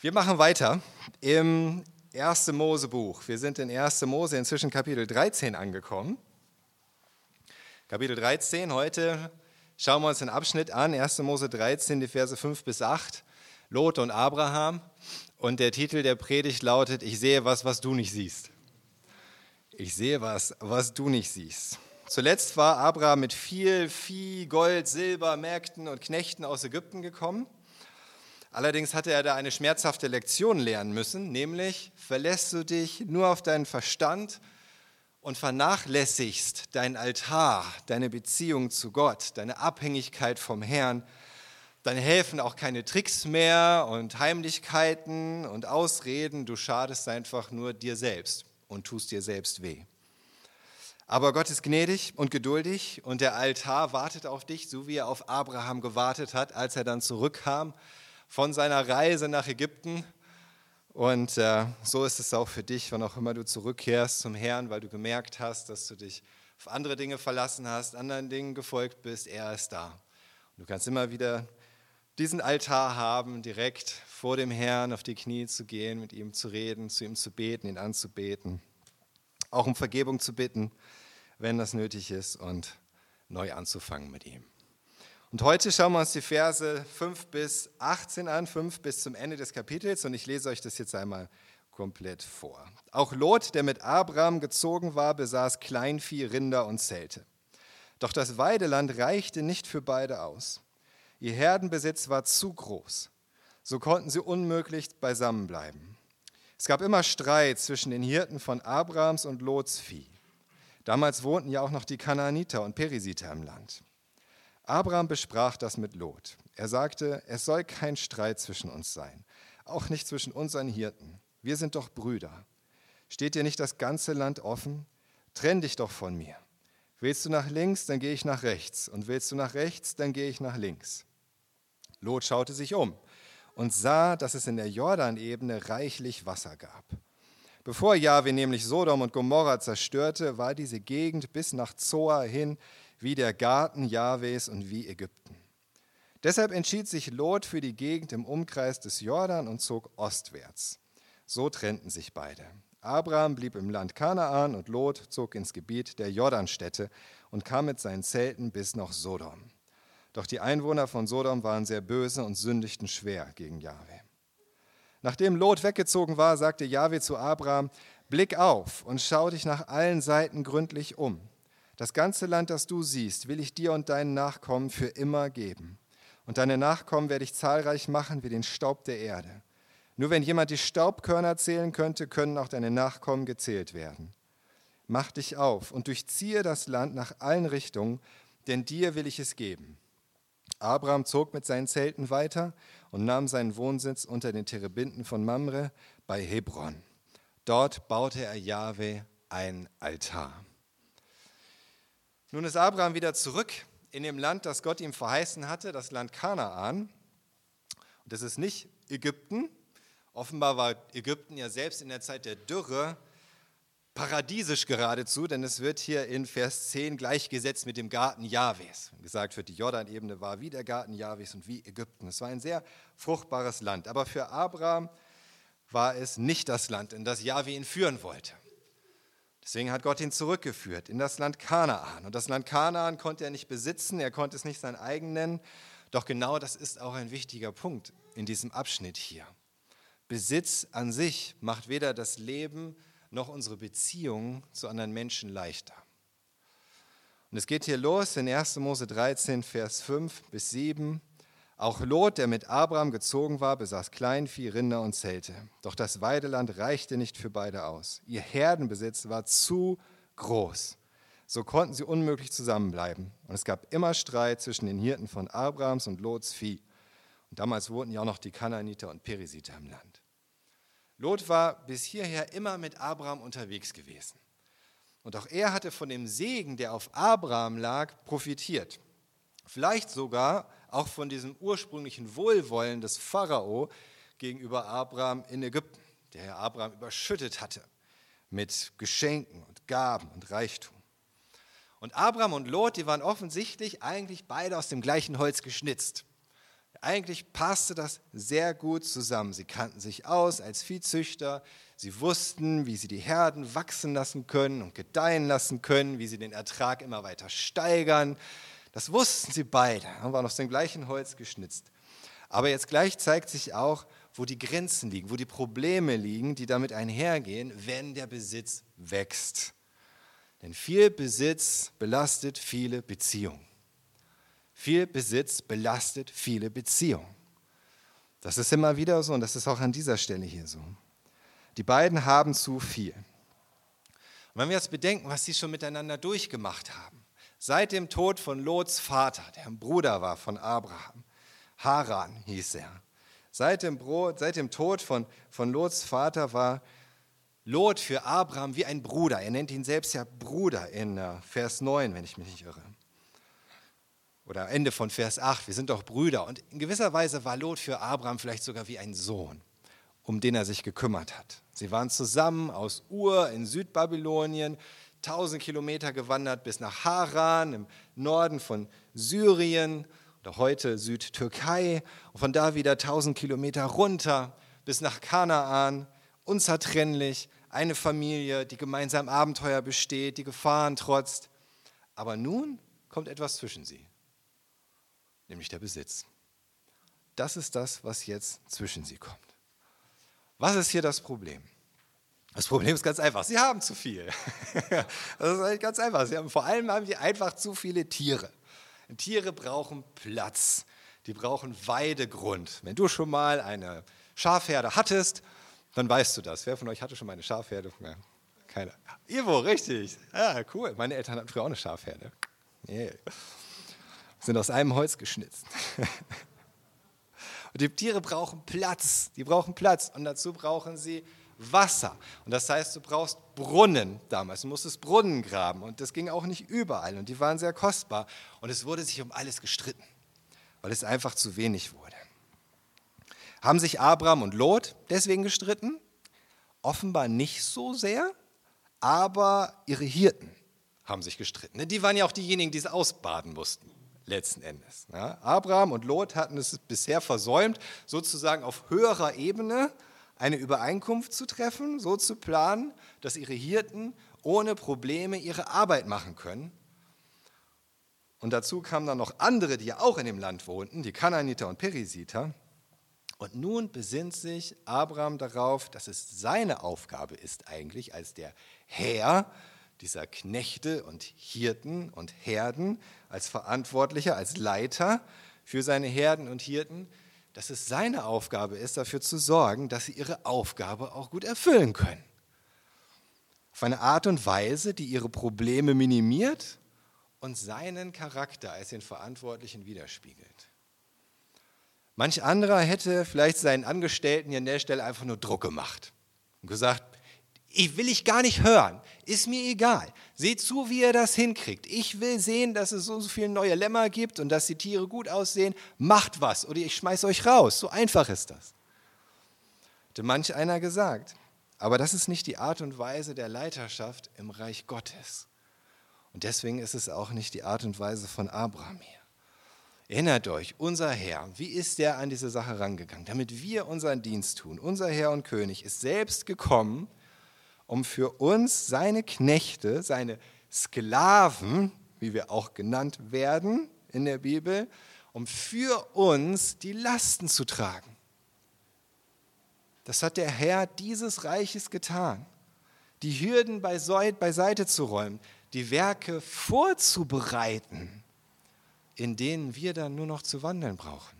Wir machen weiter im 1. Mose-Buch. Wir sind in 1. Mose inzwischen Kapitel 13 angekommen. Kapitel 13, heute schauen wir uns den Abschnitt an, 1. Mose 13, die Verse 5 bis 8, Lot und Abraham. Und der Titel der Predigt lautet, ich sehe was, was du nicht siehst. Ich sehe was, was du nicht siehst. Zuletzt war Abraham mit viel Vieh, Gold, Silber, Märkten und Knechten aus Ägypten gekommen. Allerdings hatte er da eine schmerzhafte Lektion lernen müssen, nämlich verlässt du dich nur auf deinen Verstand und vernachlässigst deinen Altar, deine Beziehung zu Gott, deine Abhängigkeit vom Herrn, dann helfen auch keine Tricks mehr und Heimlichkeiten und Ausreden, du schadest einfach nur dir selbst und tust dir selbst weh. Aber Gott ist gnädig und geduldig und der Altar wartet auf dich, so wie er auf Abraham gewartet hat, als er dann zurückkam von seiner Reise nach Ägypten. Und äh, so ist es auch für dich, wann auch immer du zurückkehrst zum Herrn, weil du gemerkt hast, dass du dich auf andere Dinge verlassen hast, anderen Dingen gefolgt bist. Er ist da. Und du kannst immer wieder diesen Altar haben, direkt vor dem Herrn auf die Knie zu gehen, mit ihm zu reden, zu ihm zu beten, ihn anzubeten, auch um Vergebung zu bitten, wenn das nötig ist und neu anzufangen mit ihm. Und heute schauen wir uns die Verse 5 bis 18 an, 5 bis zum Ende des Kapitels und ich lese euch das jetzt einmal komplett vor. Auch Lot, der mit Abraham gezogen war, besaß Kleinvieh, Rinder und Zelte. Doch das Weideland reichte nicht für beide aus. Ihr Herdenbesitz war zu groß. So konnten sie unmöglich beisammenbleiben. Es gab immer Streit zwischen den Hirten von Abrahams und Lots Vieh. Damals wohnten ja auch noch die Kanaaniter und Perisiter im Land. Abraham besprach das mit Lot. Er sagte, es soll kein Streit zwischen uns sein, auch nicht zwischen unseren Hirten. Wir sind doch Brüder. Steht dir nicht das ganze Land offen? Trenn dich doch von mir. Willst du nach links, dann gehe ich nach rechts. Und willst du nach rechts, dann gehe ich nach links. Lot schaute sich um und sah, dass es in der Jordanebene reichlich Wasser gab. Bevor Jahwe nämlich Sodom und Gomorra zerstörte, war diese Gegend bis nach Zoar hin wie der Garten Jahwes und wie Ägypten. Deshalb entschied sich Lot für die Gegend im Umkreis des Jordan und zog ostwärts. So trennten sich beide. Abraham blieb im Land Kanaan und Lot zog ins Gebiet der Jordanstädte und kam mit seinen Zelten bis nach Sodom. Doch die Einwohner von Sodom waren sehr böse und sündigten schwer gegen Jahwe. Nachdem Lot weggezogen war, sagte Jahwe zu Abraham: Blick auf und schau dich nach allen Seiten gründlich um. Das ganze Land, das du siehst, will ich dir und deinen Nachkommen für immer geben. Und deine Nachkommen werde ich zahlreich machen wie den Staub der Erde. Nur wenn jemand die Staubkörner zählen könnte, können auch deine Nachkommen gezählt werden. Mach dich auf und durchziehe das Land nach allen Richtungen, denn dir will ich es geben. Abraham zog mit seinen Zelten weiter und nahm seinen Wohnsitz unter den Terebinden von Mamre bei Hebron. Dort baute er Jahwe ein Altar. Nun ist Abraham wieder zurück in dem Land, das Gott ihm verheißen hatte, das Land Kanaan. Und das ist nicht Ägypten. Offenbar war Ägypten ja selbst in der Zeit der Dürre paradiesisch geradezu, denn es wird hier in Vers 10 gleichgesetzt mit dem Garten Jahwes. Gesagt wird, die Jordanebene war wie der Garten Jahwes und wie Ägypten. Es war ein sehr fruchtbares Land. Aber für Abraham war es nicht das Land, in das Jahwe ihn führen wollte. Deswegen hat Gott ihn zurückgeführt in das Land Kanaan. Und das Land Kanaan konnte er nicht besitzen, er konnte es nicht sein eigen nennen. Doch genau das ist auch ein wichtiger Punkt in diesem Abschnitt hier. Besitz an sich macht weder das Leben noch unsere Beziehungen zu anderen Menschen leichter. Und es geht hier los in 1. Mose 13, Vers 5 bis 7. Auch Lot, der mit Abraham gezogen war, besaß Kleinvieh, Rinder und Zelte. Doch das Weideland reichte nicht für beide aus. Ihr Herdenbesitz war zu groß. So konnten sie unmöglich zusammenbleiben. Und es gab immer Streit zwischen den Hirten von Abrahams und Lots Vieh. Und damals wohnten ja auch noch die Kanaaniter und Perisiter im Land. Lot war bis hierher immer mit Abraham unterwegs gewesen. Und auch er hatte von dem Segen, der auf Abraham lag, profitiert. Vielleicht sogar auch von diesem ursprünglichen Wohlwollen des Pharao gegenüber Abraham in Ägypten, der Herr Abraham überschüttet hatte mit Geschenken und Gaben und Reichtum. Und Abraham und Lot, die waren offensichtlich eigentlich beide aus dem gleichen Holz geschnitzt. Eigentlich passte das sehr gut zusammen. Sie kannten sich aus als Viehzüchter. Sie wussten, wie sie die Herden wachsen lassen können und gedeihen lassen können, wie sie den Ertrag immer weiter steigern. Das wussten sie beide, haben wir aus dem gleichen Holz geschnitzt. Aber jetzt gleich zeigt sich auch, wo die Grenzen liegen, wo die Probleme liegen, die damit einhergehen, wenn der Besitz wächst. Denn viel Besitz belastet viele Beziehungen. Viel Besitz belastet viele Beziehungen. Das ist immer wieder so und das ist auch an dieser Stelle hier so. Die beiden haben zu viel. Und wenn wir jetzt bedenken, was sie schon miteinander durchgemacht haben, seit dem Tod von Lots Vater, der ein Bruder war von Abraham, Haran hieß er, seit dem, seit dem Tod von, von Lots Vater war Lot für Abraham wie ein Bruder. Er nennt ihn selbst ja Bruder in äh, Vers 9, wenn ich mich nicht irre oder Ende von Vers 8, wir sind doch Brüder. Und in gewisser Weise war Lot für Abraham vielleicht sogar wie ein Sohn, um den er sich gekümmert hat. Sie waren zusammen aus Ur in Südbabylonien, 1000 Kilometer gewandert bis nach Haran im Norden von Syrien oder heute Südtürkei und von da wieder 1000 Kilometer runter bis nach Kanaan, unzertrennlich, eine Familie, die gemeinsam Abenteuer besteht, die Gefahren trotzt. Aber nun kommt etwas zwischen sie nämlich der Besitz. Das ist das, was jetzt zwischen sie kommt. Was ist hier das Problem? Das Problem ist ganz einfach, sie haben zu viel. Das ist eigentlich ganz einfach. Sie haben, vor allem haben sie einfach zu viele Tiere. Tiere brauchen Platz, die brauchen Weidegrund. Wenn du schon mal eine Schafherde hattest, dann weißt du das. Wer von euch hatte schon mal eine Schafherde? Keiner. Ivo, richtig. Ja, cool. Meine Eltern hatten früher auch eine Schafherde. Yeah sind aus einem Holz geschnitzt. Und die Tiere brauchen Platz, die brauchen Platz und dazu brauchen sie Wasser. Und das heißt, du brauchst Brunnen damals. Du musstest Brunnen graben und das ging auch nicht überall und die waren sehr kostbar. Und es wurde sich um alles gestritten, weil es einfach zu wenig wurde. Haben sich Abraham und Lot deswegen gestritten? Offenbar nicht so sehr, aber ihre Hirten haben sich gestritten. Die waren ja auch diejenigen, die es ausbaden mussten letzten Endes. Ja, Abraham und Lot hatten es bisher versäumt, sozusagen auf höherer Ebene eine Übereinkunft zu treffen, so zu planen, dass ihre Hirten ohne Probleme ihre Arbeit machen können. Und dazu kamen dann noch andere, die ja auch in dem Land wohnten, die Kanaaniter und Perisiter. Und nun besinnt sich Abraham darauf, dass es seine Aufgabe ist eigentlich als der Herr dieser Knechte und Hirten und Herden, als Verantwortlicher, als Leiter für seine Herden und Hirten, dass es seine Aufgabe ist, dafür zu sorgen, dass sie ihre Aufgabe auch gut erfüllen können. Auf eine Art und Weise, die ihre Probleme minimiert und seinen Charakter als den Verantwortlichen widerspiegelt. Manch anderer hätte vielleicht seinen Angestellten hier an der Stelle einfach nur Druck gemacht und gesagt, ich will ich gar nicht hören. Ist mir egal. Seht zu, wie ihr das hinkriegt. Ich will sehen, dass es so, so viele neue Lämmer gibt und dass die Tiere gut aussehen. Macht was oder ich schmeiß euch raus. So einfach ist das. Hätte manch einer gesagt. Aber das ist nicht die Art und Weise der Leiterschaft im Reich Gottes. Und deswegen ist es auch nicht die Art und Weise von Abraham hier. Erinnert euch, unser Herr, wie ist der an diese Sache rangegangen? Damit wir unseren Dienst tun. Unser Herr und König ist selbst gekommen, um für uns seine Knechte, seine Sklaven, wie wir auch genannt werden in der Bibel, um für uns die Lasten zu tragen. Das hat der Herr dieses Reiches getan. Die Hürden beiseite zu räumen, die Werke vorzubereiten, in denen wir dann nur noch zu wandeln brauchen.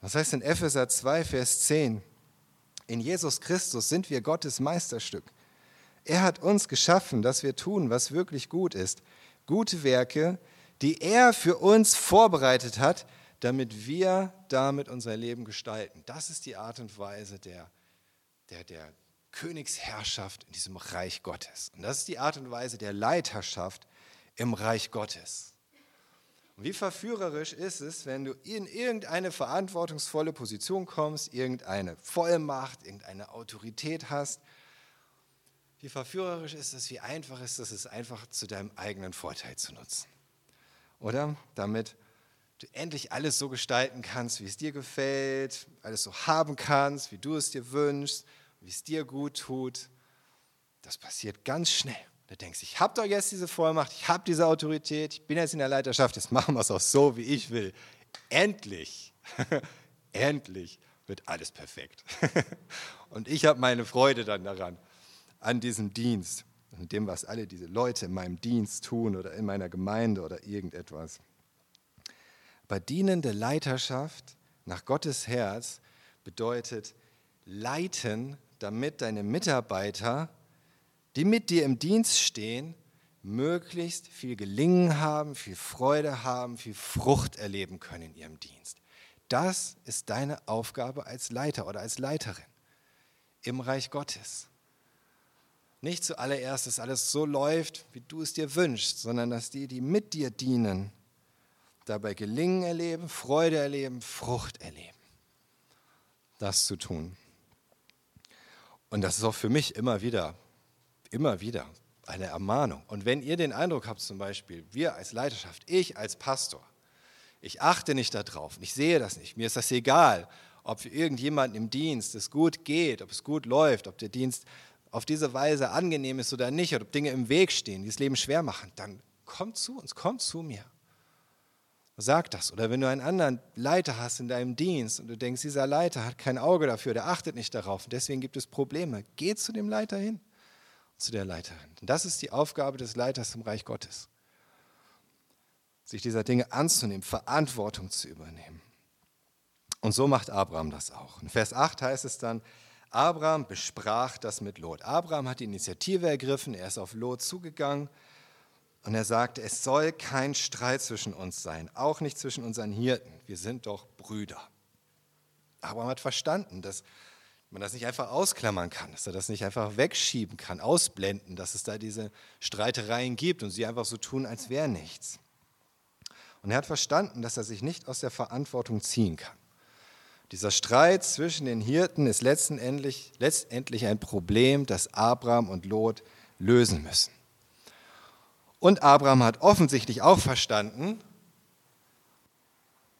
Das heißt in Epheser 2, Vers 10, in Jesus Christus sind wir Gottes Meisterstück. Er hat uns geschaffen, dass wir tun, was wirklich gut ist. Gute Werke, die er für uns vorbereitet hat, damit wir damit unser Leben gestalten. Das ist die Art und Weise der, der, der Königsherrschaft in diesem Reich Gottes. Und das ist die Art und Weise der Leiterschaft im Reich Gottes. Und wie verführerisch ist es, wenn du in irgendeine verantwortungsvolle Position kommst, irgendeine Vollmacht, irgendeine Autorität hast, wie verführerisch ist es, wie einfach ist es, es einfach zu deinem eigenen Vorteil zu nutzen. Oder damit du endlich alles so gestalten kannst, wie es dir gefällt, alles so haben kannst, wie du es dir wünschst, wie es dir gut tut. Das passiert ganz schnell. Du denkst, ich habe doch jetzt diese Vollmacht, ich habe diese Autorität, ich bin jetzt in der Leiterschaft, jetzt machen wir es auch so, wie ich will. Endlich, endlich wird alles perfekt. Und ich habe meine Freude dann daran, an diesem Dienst, an dem, was alle diese Leute in meinem Dienst tun oder in meiner Gemeinde oder irgendetwas. Aber dienende Leiterschaft nach Gottes Herz bedeutet leiten, damit deine Mitarbeiter, die mit dir im Dienst stehen, möglichst viel Gelingen haben, viel Freude haben, viel Frucht erleben können in ihrem Dienst. Das ist deine Aufgabe als Leiter oder als Leiterin im Reich Gottes. Nicht zuallererst, dass alles so läuft, wie du es dir wünschst, sondern dass die, die mit dir dienen, dabei Gelingen erleben, Freude erleben, Frucht erleben. Das zu tun. Und das ist auch für mich immer wieder, immer wieder eine Ermahnung. Und wenn ihr den Eindruck habt, zum Beispiel, wir als Leiterschaft, ich als Pastor, ich achte nicht darauf, ich sehe das nicht, mir ist das egal, ob für irgendjemanden im Dienst es gut geht, ob es gut läuft, ob der Dienst auf diese Weise angenehm ist oder nicht, oder ob Dinge im Weg stehen, die das Leben schwer machen, dann kommt zu uns, kommt zu mir. Sag das. Oder wenn du einen anderen Leiter hast in deinem Dienst und du denkst, dieser Leiter hat kein Auge dafür, der achtet nicht darauf und deswegen gibt es Probleme, geh zu dem Leiter hin, zu der Leiterin. Das ist die Aufgabe des Leiters im Reich Gottes. Sich dieser Dinge anzunehmen, Verantwortung zu übernehmen. Und so macht Abraham das auch. In Vers 8 heißt es dann, Abraham besprach das mit Lot. Abraham hat die Initiative ergriffen, er ist auf Lot zugegangen und er sagte, es soll kein Streit zwischen uns sein, auch nicht zwischen unseren Hirten. Wir sind doch Brüder. Abraham hat verstanden, dass man das nicht einfach ausklammern kann, dass er das nicht einfach wegschieben kann, ausblenden, dass es da diese Streitereien gibt und sie einfach so tun, als wäre nichts. Und er hat verstanden, dass er sich nicht aus der Verantwortung ziehen kann. Dieser Streit zwischen den Hirten ist letztendlich, letztendlich ein Problem, das Abraham und Lot lösen müssen. Und Abraham hat offensichtlich auch verstanden,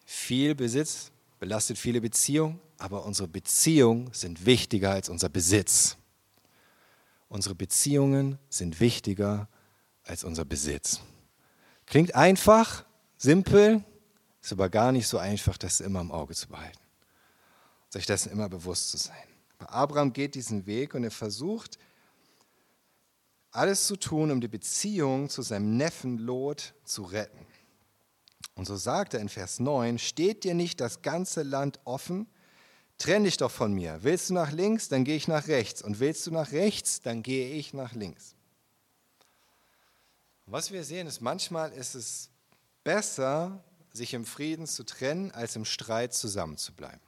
viel Besitz belastet viele Beziehungen, aber unsere Beziehungen sind wichtiger als unser Besitz. Unsere Beziehungen sind wichtiger als unser Besitz. Klingt einfach, simpel, ist aber gar nicht so einfach, das immer im Auge zu behalten sich dessen immer bewusst zu sein. Aber Abraham geht diesen Weg und er versucht, alles zu tun, um die Beziehung zu seinem Neffen Lot zu retten. Und so sagt er in Vers 9, steht dir nicht das ganze Land offen? Trenn dich doch von mir. Willst du nach links, dann gehe ich nach rechts. Und willst du nach rechts, dann gehe ich nach links. Was wir sehen, ist, manchmal ist es besser, sich im Frieden zu trennen, als im Streit zusammenzubleiben.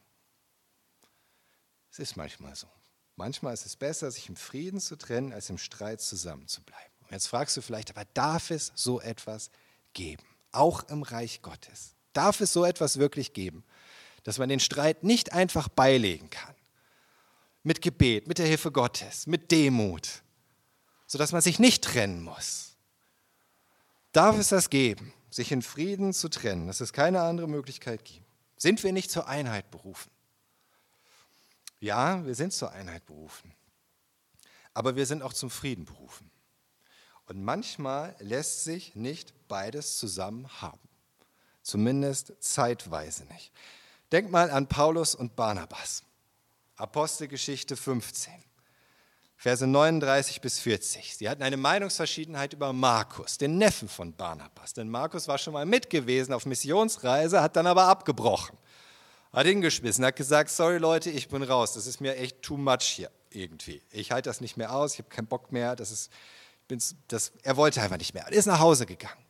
Es ist manchmal so. Manchmal ist es besser, sich im Frieden zu trennen, als im Streit zusammenzubleiben. Und jetzt fragst du vielleicht, aber darf es so etwas geben? Auch im Reich Gottes. Darf es so etwas wirklich geben, dass man den Streit nicht einfach beilegen kann? Mit Gebet, mit der Hilfe Gottes, mit Demut, sodass man sich nicht trennen muss. Darf es das geben, sich in Frieden zu trennen, dass es keine andere Möglichkeit gibt? Sind wir nicht zur Einheit berufen? Ja, wir sind zur Einheit berufen, aber wir sind auch zum Frieden berufen. Und manchmal lässt sich nicht beides zusammen haben, zumindest zeitweise nicht. Denk mal an Paulus und Barnabas, Apostelgeschichte 15. Verse 39 bis 40. Sie hatten eine Meinungsverschiedenheit über Markus, den Neffen von Barnabas. Denn Markus war schon mal mit gewesen auf Missionsreise, hat dann aber abgebrochen hat hingeschmissen, hat gesagt, sorry Leute, ich bin raus, das ist mir echt too much hier irgendwie. Ich halte das nicht mehr aus, ich habe keinen Bock mehr, das ist, das, er wollte einfach nicht mehr, er ist nach Hause gegangen.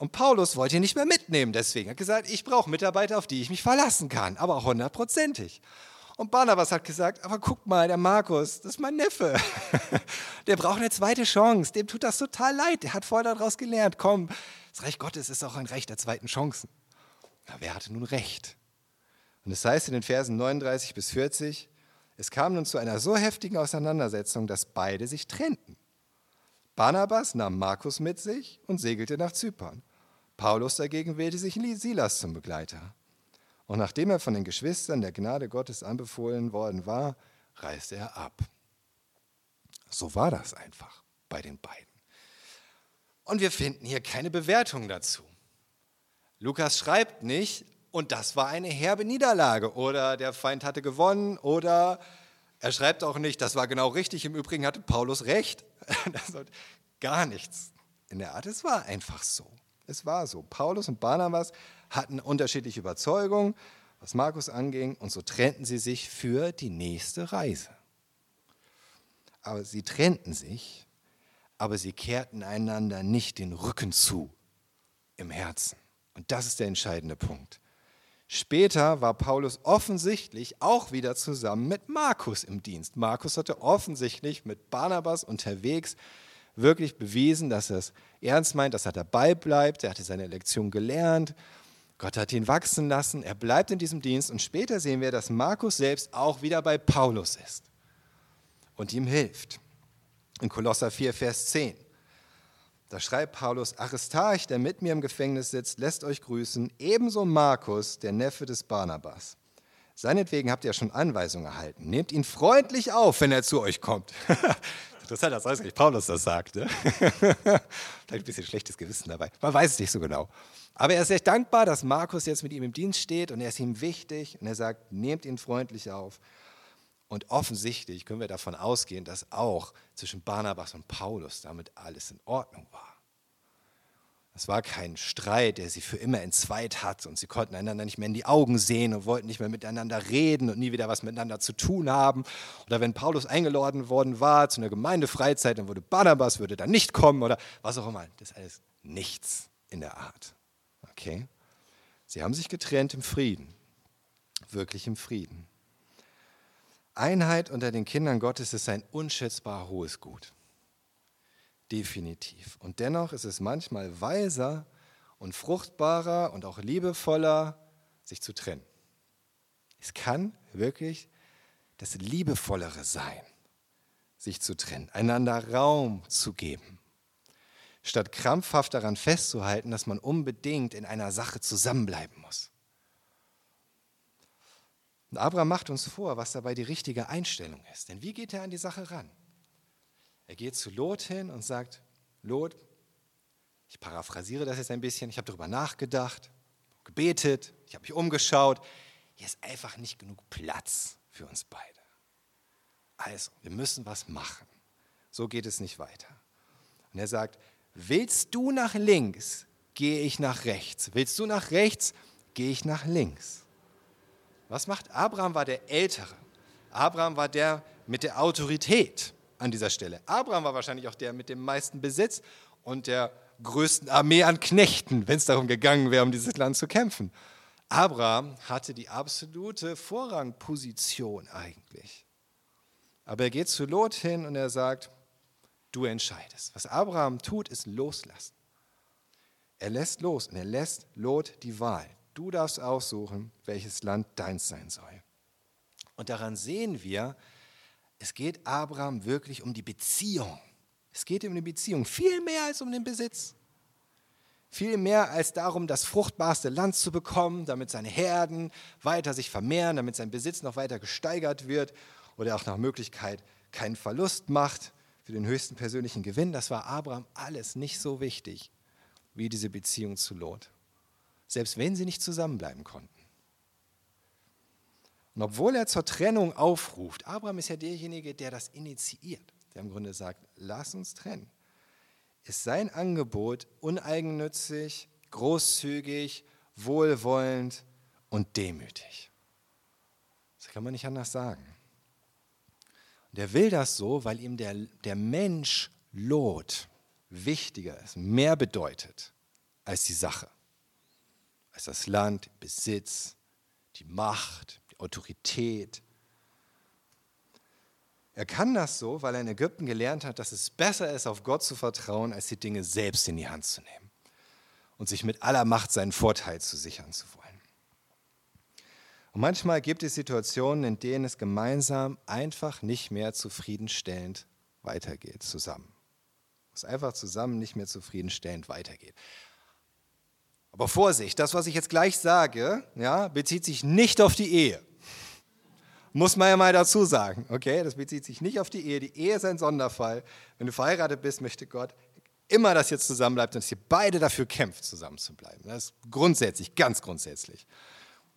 Und Paulus wollte ihn nicht mehr mitnehmen, deswegen hat gesagt, ich brauche Mitarbeiter, auf die ich mich verlassen kann, aber auch hundertprozentig. Und Barnabas hat gesagt, aber guck mal, der Markus, das ist mein Neffe. Der braucht eine zweite Chance. Dem tut das total leid. Der hat vorher daraus gelernt. Komm, das Reich Gottes ist auch ein Recht der zweiten Chancen. Na, wer hatte nun recht? Und es heißt in den Versen 39 bis 40, es kam nun zu einer so heftigen Auseinandersetzung, dass beide sich trennten. Barnabas nahm Markus mit sich und segelte nach Zypern. Paulus dagegen wählte sich Silas zum Begleiter. Und nachdem er von den Geschwistern der Gnade Gottes anbefohlen worden war, reiste er ab. So war das einfach bei den beiden. Und wir finden hier keine Bewertung dazu. Lukas schreibt nicht, und das war eine herbe Niederlage oder der Feind hatte gewonnen oder er schreibt auch nicht, das war genau richtig, im Übrigen hatte Paulus recht. Gar nichts in der Art. Es war einfach so. Es war so. Paulus und Barnabas hatten unterschiedliche Überzeugungen, was Markus anging, und so trennten sie sich für die nächste Reise. Aber sie trennten sich, aber sie kehrten einander nicht den Rücken zu im Herzen. Und das ist der entscheidende Punkt. Später war Paulus offensichtlich auch wieder zusammen mit Markus im Dienst. Markus hatte offensichtlich mit Barnabas unterwegs wirklich bewiesen, dass er es ernst meint, dass er dabei bleibt. Er hatte seine Lektion gelernt. Gott hat ihn wachsen lassen. Er bleibt in diesem Dienst. Und später sehen wir, dass Markus selbst auch wieder bei Paulus ist und ihm hilft. In Kolosser 4, Vers 10. Da schreibt Paulus, Aristarch, der mit mir im Gefängnis sitzt, lässt euch grüßen, ebenso Markus, der Neffe des Barnabas. Seinetwegen habt ihr schon Anweisungen erhalten. Nehmt ihn freundlich auf, wenn er zu euch kommt. Interessant, dass eigentlich Paulus das sagt. Ne? Vielleicht ein bisschen schlechtes Gewissen dabei. Man weiß es nicht so genau. Aber er ist echt dankbar, dass Markus jetzt mit ihm im Dienst steht und er ist ihm wichtig und er sagt, nehmt ihn freundlich auf. Und offensichtlich können wir davon ausgehen, dass auch zwischen Barnabas und Paulus damit alles in Ordnung war. Es war kein Streit, der sie für immer entzweit hat und sie konnten einander nicht mehr in die Augen sehen und wollten nicht mehr miteinander reden und nie wieder was miteinander zu tun haben. Oder wenn Paulus eingeladen worden war zu einer Gemeindefreizeit, dann würde Barnabas würde dann nicht kommen oder was auch immer. Das ist alles nichts in der Art. Okay? Sie haben sich getrennt im Frieden, wirklich im Frieden. Einheit unter den Kindern Gottes ist ein unschätzbar hohes Gut. Definitiv. Und dennoch ist es manchmal weiser und fruchtbarer und auch liebevoller, sich zu trennen. Es kann wirklich das Liebevollere sein, sich zu trennen, einander Raum zu geben, statt krampfhaft daran festzuhalten, dass man unbedingt in einer Sache zusammenbleiben muss. Und Abraham macht uns vor, was dabei die richtige Einstellung ist. Denn wie geht er an die Sache ran? Er geht zu Lot hin und sagt, Lot, ich paraphrasiere das jetzt ein bisschen, ich habe darüber nachgedacht, gebetet, ich habe mich umgeschaut. Hier ist einfach nicht genug Platz für uns beide. Also, wir müssen was machen. So geht es nicht weiter. Und er sagt, willst du nach links, gehe ich nach rechts. Willst du nach rechts, gehe ich nach links. Was macht Abraham? War der Ältere. Abraham war der mit der Autorität an dieser Stelle. Abraham war wahrscheinlich auch der mit dem meisten Besitz und der größten Armee an Knechten, wenn es darum gegangen wäre, um dieses Land zu kämpfen. Abraham hatte die absolute Vorrangposition eigentlich. Aber er geht zu Lot hin und er sagt, du entscheidest. Was Abraham tut, ist loslassen. Er lässt los und er lässt Lot die Wahl. Du darfst aussuchen, welches Land deins sein soll. Und daran sehen wir, es geht Abraham wirklich um die Beziehung. Es geht um die Beziehung, viel mehr als um den Besitz. Viel mehr als darum, das fruchtbarste Land zu bekommen, damit seine Herden weiter sich vermehren, damit sein Besitz noch weiter gesteigert wird oder auch nach Möglichkeit keinen Verlust macht für den höchsten persönlichen Gewinn. Das war Abraham alles nicht so wichtig wie diese Beziehung zu Lot selbst wenn sie nicht zusammenbleiben konnten. Und obwohl er zur Trennung aufruft, Abraham ist ja derjenige, der das initiiert, der im Grunde sagt, lass uns trennen, ist sein Angebot uneigennützig, großzügig, wohlwollend und demütig. Das kann man nicht anders sagen. Und er will das so, weil ihm der, der Mensch Lot wichtiger ist, mehr bedeutet als die Sache als das Land, Besitz, die Macht, Autorität. Er kann das so, weil er in Ägypten gelernt hat, dass es besser ist, auf Gott zu vertrauen, als die Dinge selbst in die Hand zu nehmen und sich mit aller Macht seinen Vorteil zu sichern zu wollen. Und manchmal gibt es Situationen, in denen es gemeinsam einfach nicht mehr zufriedenstellend weitergeht zusammen. Es einfach zusammen nicht mehr zufriedenstellend weitergeht. Aber Vorsicht, das, was ich jetzt gleich sage, ja, bezieht sich nicht auf die Ehe. Muss man ja mal dazu sagen, okay? Das bezieht sich nicht auf die Ehe. Die Ehe ist ein Sonderfall. Wenn du verheiratet bist, möchte Gott immer, dass ihr zusammenbleibt und dass ihr beide dafür kämpft, zusammen zu bleiben. Das ist grundsätzlich, ganz grundsätzlich.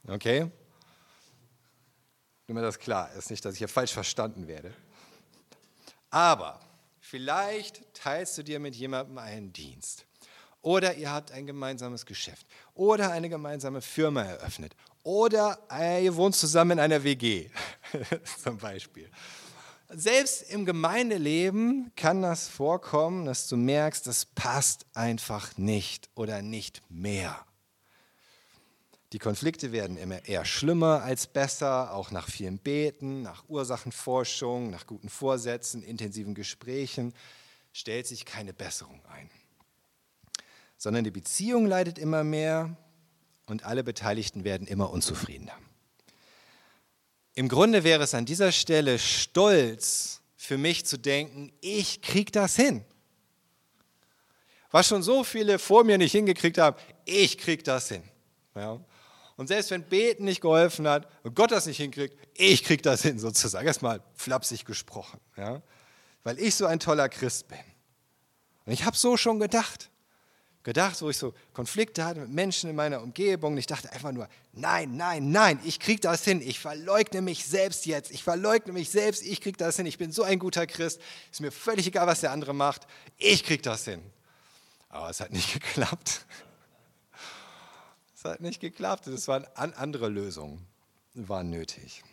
Okay? Nur mal das klar ist, nicht, dass ich hier falsch verstanden werde. Aber vielleicht teilst du dir mit jemandem einen Dienst. Oder ihr habt ein gemeinsames Geschäft. Oder eine gemeinsame Firma eröffnet. Oder ihr wohnt zusammen in einer WG, zum Beispiel. Selbst im Gemeindeleben kann das vorkommen, dass du merkst, das passt einfach nicht oder nicht mehr. Die Konflikte werden immer eher schlimmer als besser, auch nach vielen Beten, nach Ursachenforschung, nach guten Vorsätzen, intensiven Gesprächen stellt sich keine Besserung ein. Sondern die Beziehung leidet immer mehr und alle Beteiligten werden immer unzufriedener. Im Grunde wäre es an dieser Stelle stolz für mich zu denken, ich kriege das hin. Was schon so viele vor mir nicht hingekriegt haben, ich kriege das hin. Ja. Und selbst wenn Beten nicht geholfen hat und Gott das nicht hinkriegt, ich kriege das hin sozusagen. Erstmal flapsig gesprochen, ja. weil ich so ein toller Christ bin. Und ich habe so schon gedacht gedacht, wo ich so Konflikte hatte mit Menschen in meiner Umgebung. Und ich dachte einfach nur, nein, nein, nein, ich kriege das hin. Ich verleugne mich selbst jetzt. Ich verleugne mich selbst. Ich kriege das hin. Ich bin so ein guter Christ. Ist mir völlig egal, was der andere macht. Ich kriege das hin. Aber es hat nicht geklappt. Es hat nicht geklappt. Es waren andere Lösungen, waren nötig.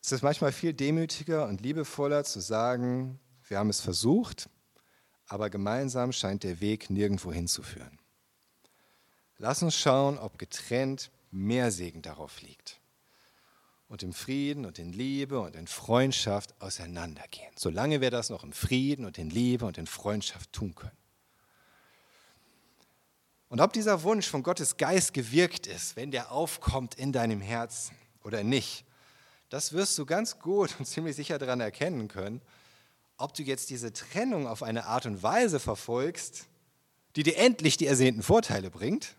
Es ist manchmal viel demütiger und liebevoller zu sagen, wir haben es versucht, aber gemeinsam scheint der Weg nirgendwo hinzuführen. Lass uns schauen, ob getrennt mehr Segen darauf liegt und im Frieden und in Liebe und in Freundschaft auseinandergehen, solange wir das noch im Frieden und in Liebe und in Freundschaft tun können. Und ob dieser Wunsch von Gottes Geist gewirkt ist, wenn der aufkommt in deinem Herzen oder nicht, das wirst du ganz gut und ziemlich sicher daran erkennen können, ob du jetzt diese Trennung auf eine Art und Weise verfolgst, die dir endlich die ersehnten Vorteile bringt,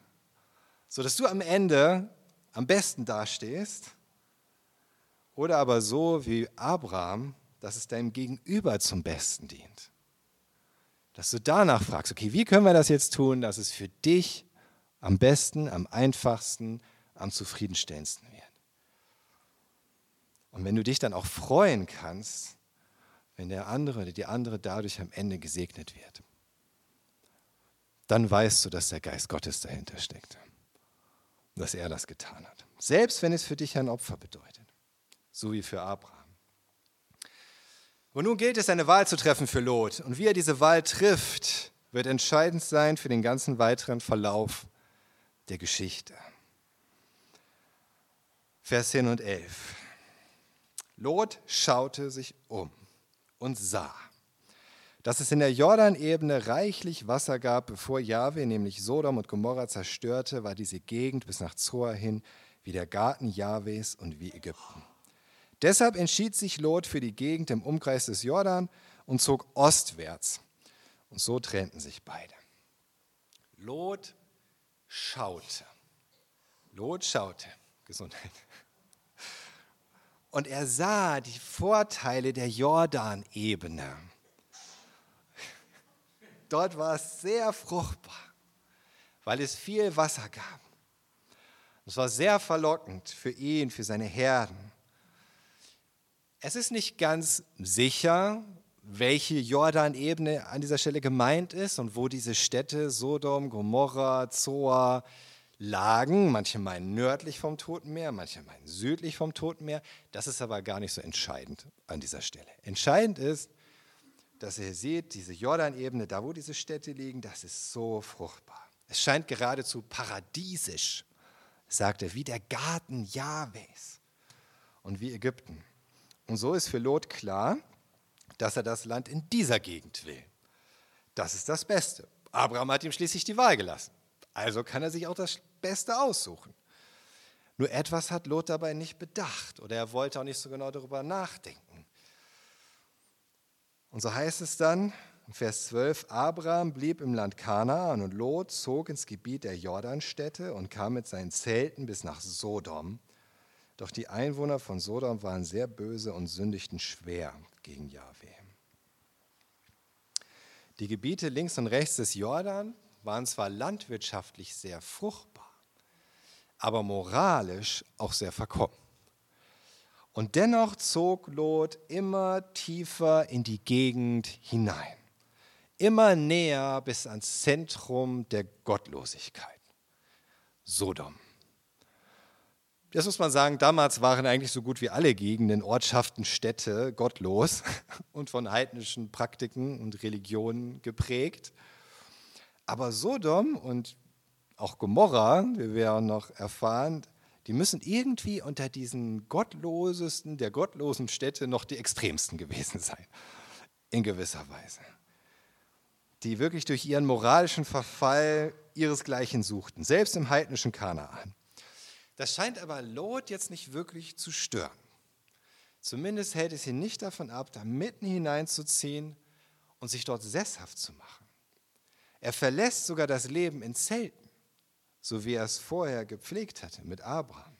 sodass du am Ende am besten dastehst, oder aber so wie Abraham, dass es deinem Gegenüber zum Besten dient. Dass du danach fragst, okay, wie können wir das jetzt tun, dass es für dich am besten, am einfachsten, am zufriedenstellendsten wird. Und wenn du dich dann auch freuen kannst, wenn der andere oder die andere dadurch am Ende gesegnet wird, dann weißt du, dass der Geist Gottes dahinter steckt. Dass er das getan hat. Selbst wenn es für dich ein Opfer bedeutet. So wie für Abraham. Und nun gilt es, eine Wahl zu treffen für Lot. Und wie er diese Wahl trifft, wird entscheidend sein für den ganzen weiteren Verlauf der Geschichte. Vers 10 und 11. Lot schaute sich um und sah, dass es in der Jordanebene reichlich Wasser gab, bevor Jahwe nämlich Sodom und Gomorra zerstörte, war diese Gegend bis nach Zoar hin wie der Garten Jahwes und wie Ägypten. Deshalb entschied sich Lot für die Gegend im Umkreis des Jordan und zog ostwärts. Und so trennten sich beide. Lot schaute. Lot schaute. Gesundheit. Und er sah die Vorteile der Jordanebene. Dort war es sehr fruchtbar, weil es viel Wasser gab. Es war sehr verlockend für ihn, für seine Herden. Es ist nicht ganz sicher, welche Jordanebene an dieser Stelle gemeint ist und wo diese Städte Sodom, Gomorra, Zoar, lagen. Manche meinen nördlich vom Toten Meer, manche meinen südlich vom Toten Meer. Das ist aber gar nicht so entscheidend an dieser Stelle. Entscheidend ist, dass ihr seht, diese Jordanebene, da wo diese Städte liegen, das ist so fruchtbar. Es scheint geradezu paradiesisch, sagt er, wie der Garten Jahwes und wie Ägypten. Und so ist für Lot klar, dass er das Land in dieser Gegend will. Das ist das Beste. Abraham hat ihm schließlich die Wahl gelassen. Also kann er sich auch das Beste aussuchen. Nur etwas hat Lot dabei nicht bedacht oder er wollte auch nicht so genau darüber nachdenken. Und so heißt es dann, Vers 12, Abraham blieb im Land Kanaan und Lot zog ins Gebiet der Jordanstädte und kam mit seinen Zelten bis nach Sodom. Doch die Einwohner von Sodom waren sehr böse und sündigten schwer gegen Jahwe. Die Gebiete links und rechts des Jordan waren zwar landwirtschaftlich sehr fruchtbar, aber moralisch auch sehr verkommen. Und dennoch zog Lot immer tiefer in die Gegend hinein, immer näher bis ans Zentrum der Gottlosigkeit, Sodom. Das muss man sagen, damals waren eigentlich so gut wie alle Gegenden, Ortschaften, Städte gottlos und von heidnischen Praktiken und Religionen geprägt. Aber Sodom und auch Gomorra, wir auch noch erfahren, die müssen irgendwie unter diesen gottlosesten der gottlosen Städte noch die extremsten gewesen sein, in gewisser Weise. Die wirklich durch ihren moralischen Verfall ihresgleichen suchten, selbst im heidnischen Kanaan. Das scheint aber Lot jetzt nicht wirklich zu stören. Zumindest hält es ihn nicht davon ab, da mitten hineinzuziehen und sich dort sesshaft zu machen. Er verlässt sogar das Leben in Zelten, so wie er es vorher gepflegt hatte mit Abraham,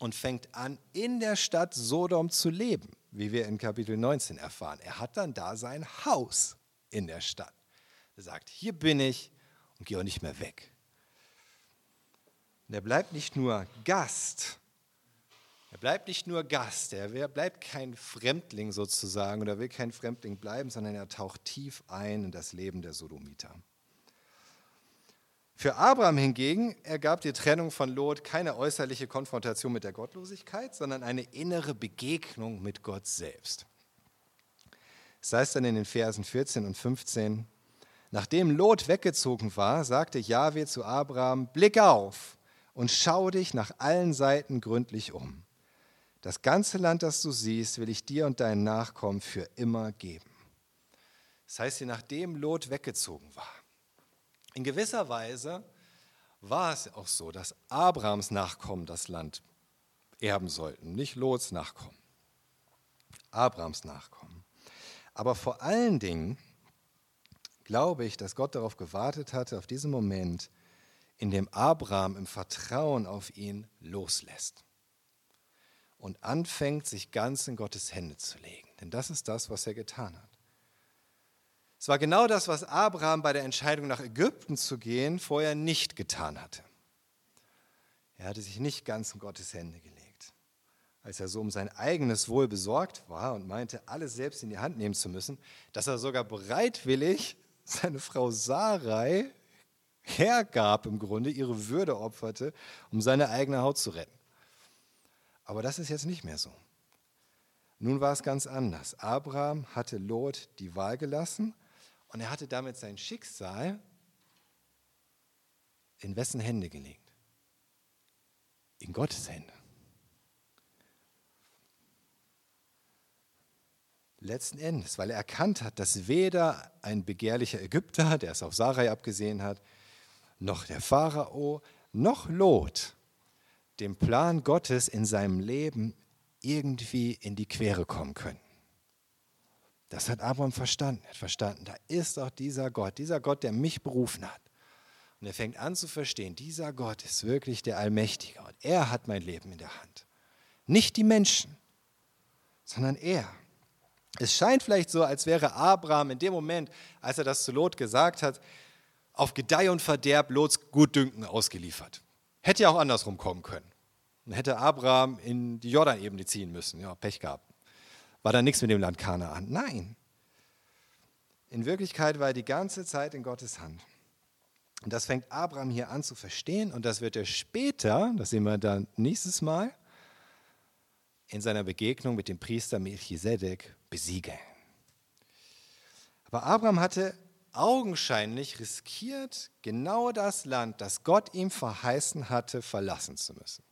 und fängt an, in der Stadt Sodom zu leben, wie wir in Kapitel 19 erfahren. Er hat dann da sein Haus in der Stadt. Er sagt, hier bin ich und gehe auch nicht mehr weg. Und er bleibt nicht nur Gast, er bleibt nicht nur Gast, er bleibt kein Fremdling sozusagen oder will kein Fremdling bleiben, sondern er taucht tief ein in das Leben der Sodomiter. Für Abraham hingegen ergab die Trennung von Lot keine äußerliche Konfrontation mit der Gottlosigkeit, sondern eine innere Begegnung mit Gott selbst. Das heißt dann in den Versen 14 und 15, nachdem Lot weggezogen war, sagte Jahwe zu Abraham, blick auf und schau dich nach allen Seiten gründlich um. Das ganze Land, das du siehst, will ich dir und deinen Nachkommen für immer geben. Das heißt, nachdem Lot weggezogen war, in gewisser Weise war es auch so, dass Abrahams Nachkommen das Land erben sollten, nicht Lots Nachkommen. Abrahams Nachkommen. Aber vor allen Dingen glaube ich, dass Gott darauf gewartet hatte, auf diesen Moment, in dem Abraham im Vertrauen auf ihn loslässt und anfängt, sich ganz in Gottes Hände zu legen. Denn das ist das, was er getan hat. Es war genau das, was Abraham bei der Entscheidung nach Ägypten zu gehen vorher nicht getan hatte. Er hatte sich nicht ganz in Gottes Hände gelegt. Als er so um sein eigenes Wohl besorgt war und meinte, alles selbst in die Hand nehmen zu müssen, dass er sogar bereitwillig seine Frau Sarai hergab im Grunde, ihre Würde opferte, um seine eigene Haut zu retten. Aber das ist jetzt nicht mehr so. Nun war es ganz anders. Abraham hatte Lot die Wahl gelassen und er hatte damit sein Schicksal in wessen Hände gelegt? In Gottes Hände. Letzten Endes, weil er erkannt hat, dass weder ein begehrlicher Ägypter, der es auf Sarai abgesehen hat, noch der Pharao, noch Lot dem Plan Gottes in seinem Leben irgendwie in die Quere kommen können. Das hat Abraham verstanden. Er hat verstanden, da ist doch dieser Gott, dieser Gott, der mich berufen hat. Und er fängt an zu verstehen, dieser Gott ist wirklich der Allmächtige und er hat mein Leben in der Hand. Nicht die Menschen, sondern er. Es scheint vielleicht so, als wäre Abraham in dem Moment, als er das zu Lot gesagt hat, auf Gedeih und Verderb Lots Gutdünken ausgeliefert. Hätte ja auch andersrum kommen können. Dann hätte Abraham in die Jordanebene ziehen müssen. Ja, Pech gehabt war da nichts mit dem Land Kanaan. Nein. In Wirklichkeit war er die ganze Zeit in Gottes Hand. Und das fängt Abraham hier an zu verstehen und das wird er später, das sehen wir dann nächstes Mal, in seiner Begegnung mit dem Priester Melchisedek besiegeln. Aber Abraham hatte augenscheinlich riskiert, genau das Land, das Gott ihm verheißen hatte, verlassen zu müssen.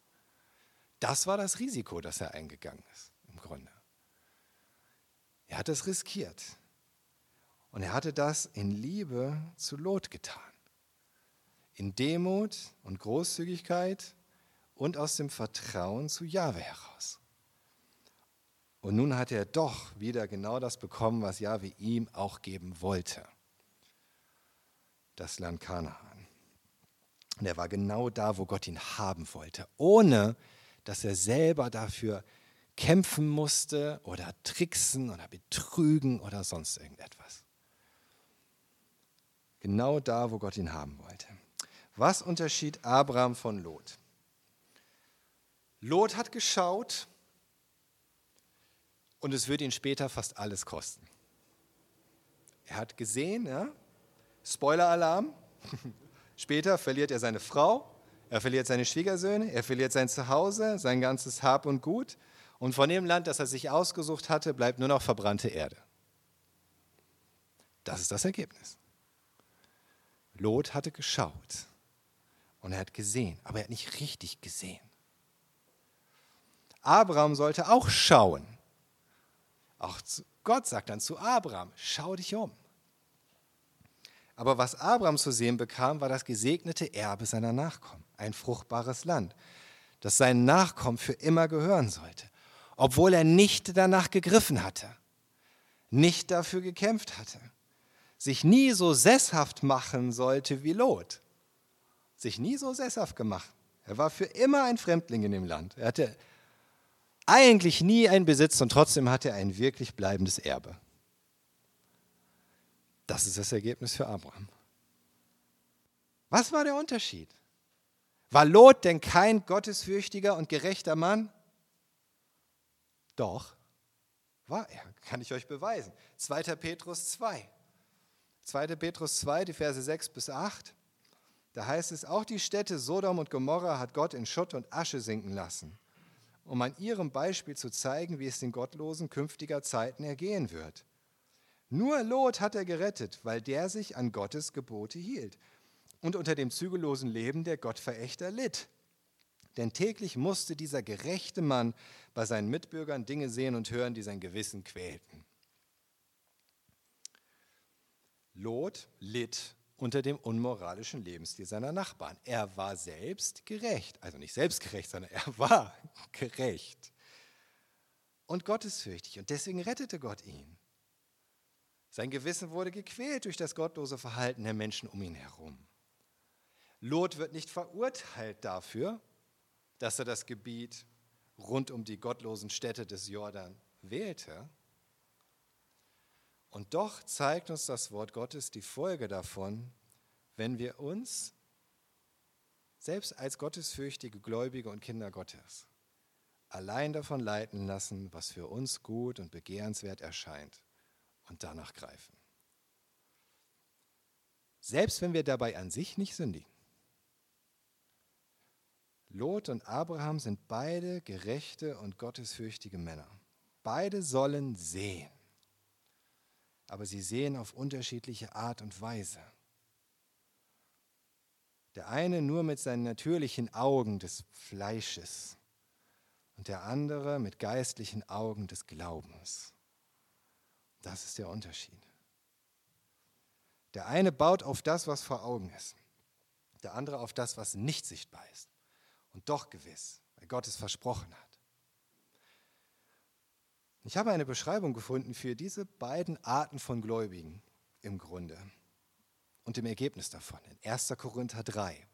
Das war das Risiko, das er eingegangen ist, im Grunde. Er hat es riskiert. Und er hatte das in Liebe zu Lot getan. In Demut und Großzügigkeit und aus dem Vertrauen zu Jahwe heraus. Und nun hat er doch wieder genau das bekommen, was Jahwe ihm auch geben wollte. Das Land Kanaan. Und er war genau da, wo Gott ihn haben wollte, ohne dass er selber dafür kämpfen musste oder tricksen oder betrügen oder sonst irgendetwas. Genau da, wo Gott ihn haben wollte. Was unterschied Abraham von Lot? Lot hat geschaut und es wird ihn später fast alles kosten. Er hat gesehen, ja, Spoiler-Alarm, später verliert er seine Frau, er verliert seine Schwiegersöhne, er verliert sein Zuhause, sein ganzes Hab und Gut und von dem Land, das er sich ausgesucht hatte, bleibt nur noch verbrannte Erde. Das ist das Ergebnis. Lot hatte geschaut und er hat gesehen, aber er hat nicht richtig gesehen. Abraham sollte auch schauen. Auch Gott sagt dann zu Abraham, schau dich um. Aber was Abraham zu sehen bekam, war das gesegnete Erbe seiner Nachkommen, ein fruchtbares Land, das seinen Nachkommen für immer gehören sollte, obwohl er nicht danach gegriffen hatte, nicht dafür gekämpft hatte, sich nie so sesshaft machen sollte wie Lot, sich nie so sesshaft gemacht. Er war für immer ein Fremdling in dem Land. Er hatte eigentlich nie einen Besitz und trotzdem hat er ein wirklich bleibendes Erbe. Das ist das Ergebnis für Abraham. Was war der Unterschied? War Lot denn kein gottesfürchtiger und gerechter Mann? Doch, war er, kann ich euch beweisen. 2. Petrus 2. 2. Petrus 2, die Verse 6 bis 8. Da heißt es, auch die Städte Sodom und Gomorra hat Gott in Schutt und Asche sinken lassen um an ihrem Beispiel zu zeigen, wie es den Gottlosen künftiger Zeiten ergehen wird. Nur Lot hat er gerettet, weil der sich an Gottes Gebote hielt und unter dem zügellosen Leben der Gottverächter litt. Denn täglich musste dieser gerechte Mann bei seinen Mitbürgern Dinge sehen und hören, die sein Gewissen quälten. Lot litt unter dem unmoralischen Lebensstil seiner Nachbarn. Er war selbst gerecht, also nicht selbstgerecht, sondern er war gerecht und gottesfürchtig und deswegen rettete Gott ihn. Sein Gewissen wurde gequält durch das gottlose Verhalten der Menschen um ihn herum. Lot wird nicht verurteilt dafür, dass er das Gebiet rund um die gottlosen Städte des Jordan wählte, und doch zeigt uns das Wort Gottes die Folge davon, wenn wir uns selbst als gottesfürchtige Gläubige und Kinder Gottes allein davon leiten lassen, was für uns gut und begehrenswert erscheint und danach greifen. Selbst wenn wir dabei an sich nicht sündigen. Lot und Abraham sind beide gerechte und gottesfürchtige Männer. Beide sollen sehen aber sie sehen auf unterschiedliche Art und Weise. Der eine nur mit seinen natürlichen Augen des Fleisches und der andere mit geistlichen Augen des Glaubens. Das ist der Unterschied. Der eine baut auf das, was vor Augen ist, der andere auf das, was nicht sichtbar ist und doch gewiss, weil Gott es versprochen hat. Ich habe eine Beschreibung gefunden für diese beiden Arten von Gläubigen im Grunde und im Ergebnis davon in 1. Korinther 3,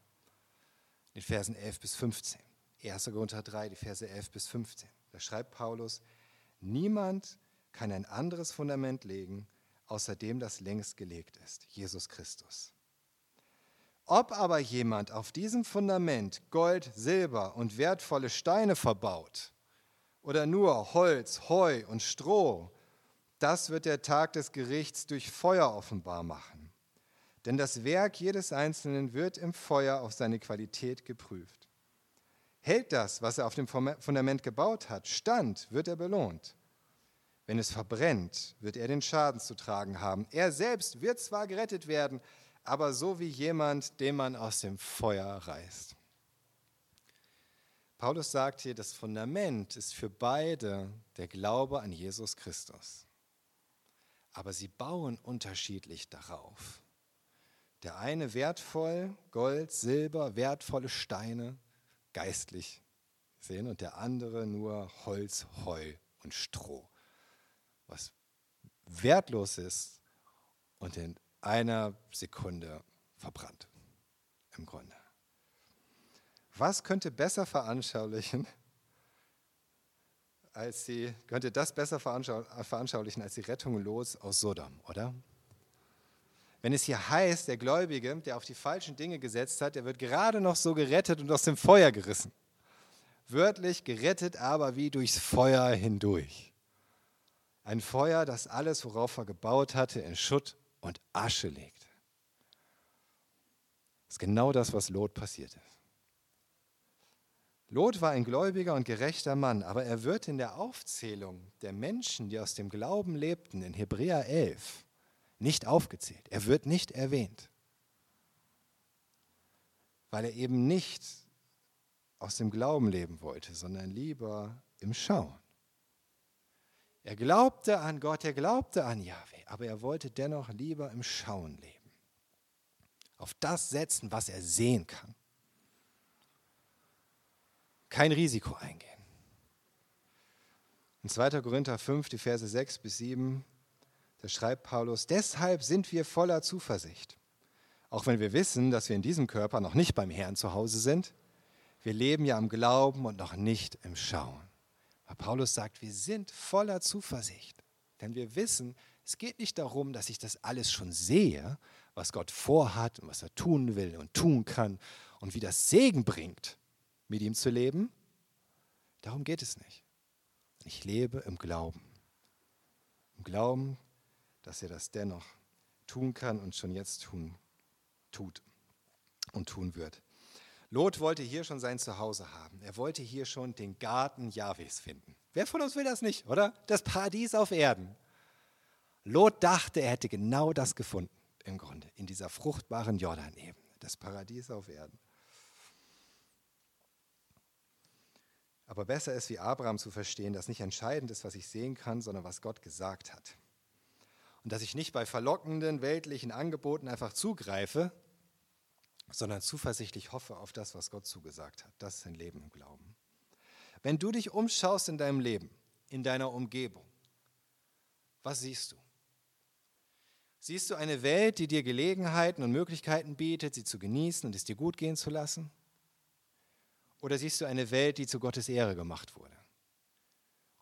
den Versen 11 bis 15. 1. Korinther 3, die Verse 11 bis 15. Da schreibt Paulus, niemand kann ein anderes Fundament legen, außer dem, das längst gelegt ist, Jesus Christus. Ob aber jemand auf diesem Fundament Gold, Silber und wertvolle Steine verbaut, oder nur Holz, Heu und Stroh, das wird der Tag des Gerichts durch Feuer offenbar machen. Denn das Werk jedes Einzelnen wird im Feuer auf seine Qualität geprüft. Hält das, was er auf dem Fundament gebaut hat, stand, wird er belohnt. Wenn es verbrennt, wird er den Schaden zu tragen haben. Er selbst wird zwar gerettet werden, aber so wie jemand, den man aus dem Feuer reißt. Paulus sagt hier, das Fundament ist für beide der Glaube an Jesus Christus. Aber sie bauen unterschiedlich darauf. Der eine wertvoll, Gold, Silber, wertvolle Steine, geistlich sehen, und der andere nur Holz, Heu und Stroh. was wertlos ist und in einer Sekunde verbrannt. Im Grunde. Was könnte besser veranschaulichen, als sie, könnte das besser veranschaulichen als die Rettung los aus Sodom, oder? Wenn es hier heißt, der Gläubige, der auf die falschen Dinge gesetzt hat, der wird gerade noch so gerettet und aus dem Feuer gerissen. Wörtlich gerettet, aber wie durchs Feuer hindurch. Ein Feuer, das alles, worauf er gebaut hatte, in Schutt und Asche legt. Das ist genau das, was Lot passiert ist. Lot war ein gläubiger und gerechter Mann, aber er wird in der Aufzählung der Menschen, die aus dem Glauben lebten, in Hebräer 11 nicht aufgezählt. Er wird nicht erwähnt, weil er eben nicht aus dem Glauben leben wollte, sondern lieber im Schauen. Er glaubte an Gott, er glaubte an Yahweh, aber er wollte dennoch lieber im Schauen leben. Auf das setzen, was er sehen kann kein Risiko eingehen. In 2. Korinther 5, die Verse 6 bis 7, da schreibt Paulus, deshalb sind wir voller Zuversicht. Auch wenn wir wissen, dass wir in diesem Körper noch nicht beim Herrn zu Hause sind, wir leben ja am Glauben und noch nicht im Schauen. Aber Paulus sagt, wir sind voller Zuversicht. Denn wir wissen, es geht nicht darum, dass ich das alles schon sehe, was Gott vorhat und was er tun will und tun kann und wie das Segen bringt, mit ihm zu leben. Darum geht es nicht. Ich lebe im Glauben. Im Glauben, dass er das dennoch tun kann und schon jetzt tun, tut und tun wird. Lot wollte hier schon sein Zuhause haben. Er wollte hier schon den Garten Jahwes finden. Wer von uns will das nicht, oder? Das Paradies auf Erden. Lot dachte, er hätte genau das gefunden, im Grunde, in dieser fruchtbaren Jordanebene. Das Paradies auf Erden. Aber besser ist, wie Abraham zu verstehen, dass nicht entscheidend ist, was ich sehen kann, sondern was Gott gesagt hat. Und dass ich nicht bei verlockenden weltlichen Angeboten einfach zugreife, sondern zuversichtlich hoffe auf das, was Gott zugesagt hat. Das ist ein Leben im Glauben. Wenn du dich umschaust in deinem Leben, in deiner Umgebung, was siehst du? Siehst du eine Welt, die dir Gelegenheiten und Möglichkeiten bietet, sie zu genießen und es dir gut gehen zu lassen? Oder siehst du eine Welt, die zu Gottes Ehre gemacht wurde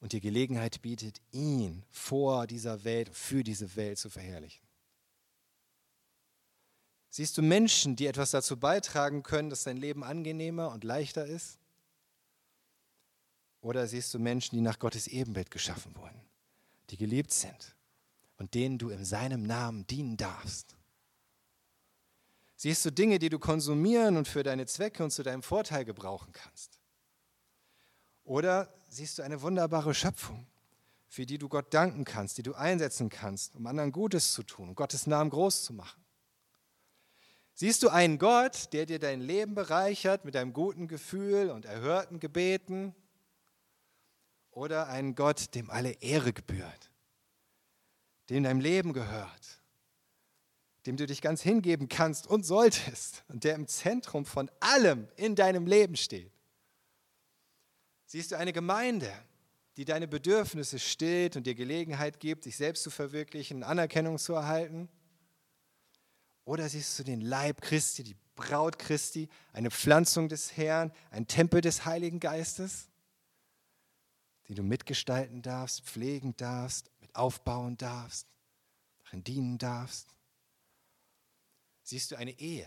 und dir Gelegenheit bietet, ihn vor dieser Welt, für diese Welt zu verherrlichen? Siehst du Menschen, die etwas dazu beitragen können, dass dein Leben angenehmer und leichter ist? Oder siehst du Menschen, die nach Gottes Ebenbild geschaffen wurden, die geliebt sind und denen du in seinem Namen dienen darfst? Siehst du Dinge, die du konsumieren und für deine Zwecke und zu deinem Vorteil gebrauchen kannst? Oder siehst du eine wunderbare Schöpfung, für die du Gott danken kannst, die du einsetzen kannst, um anderen Gutes zu tun, um Gottes Namen groß zu machen? Siehst du einen Gott, der dir dein Leben bereichert mit einem guten Gefühl und erhörten Gebeten? Oder einen Gott, dem alle Ehre gebührt, dem dein Leben gehört, dem du dich ganz hingeben kannst und solltest und der im Zentrum von allem in deinem Leben steht. Siehst du eine Gemeinde, die deine Bedürfnisse stillt und dir Gelegenheit gibt, dich selbst zu verwirklichen, Anerkennung zu erhalten? Oder siehst du den Leib Christi, die Braut Christi, eine Pflanzung des Herrn, ein Tempel des Heiligen Geistes, die du mitgestalten darfst, pflegen darfst, mit aufbauen darfst, darin dienen darfst? Siehst du eine Ehe,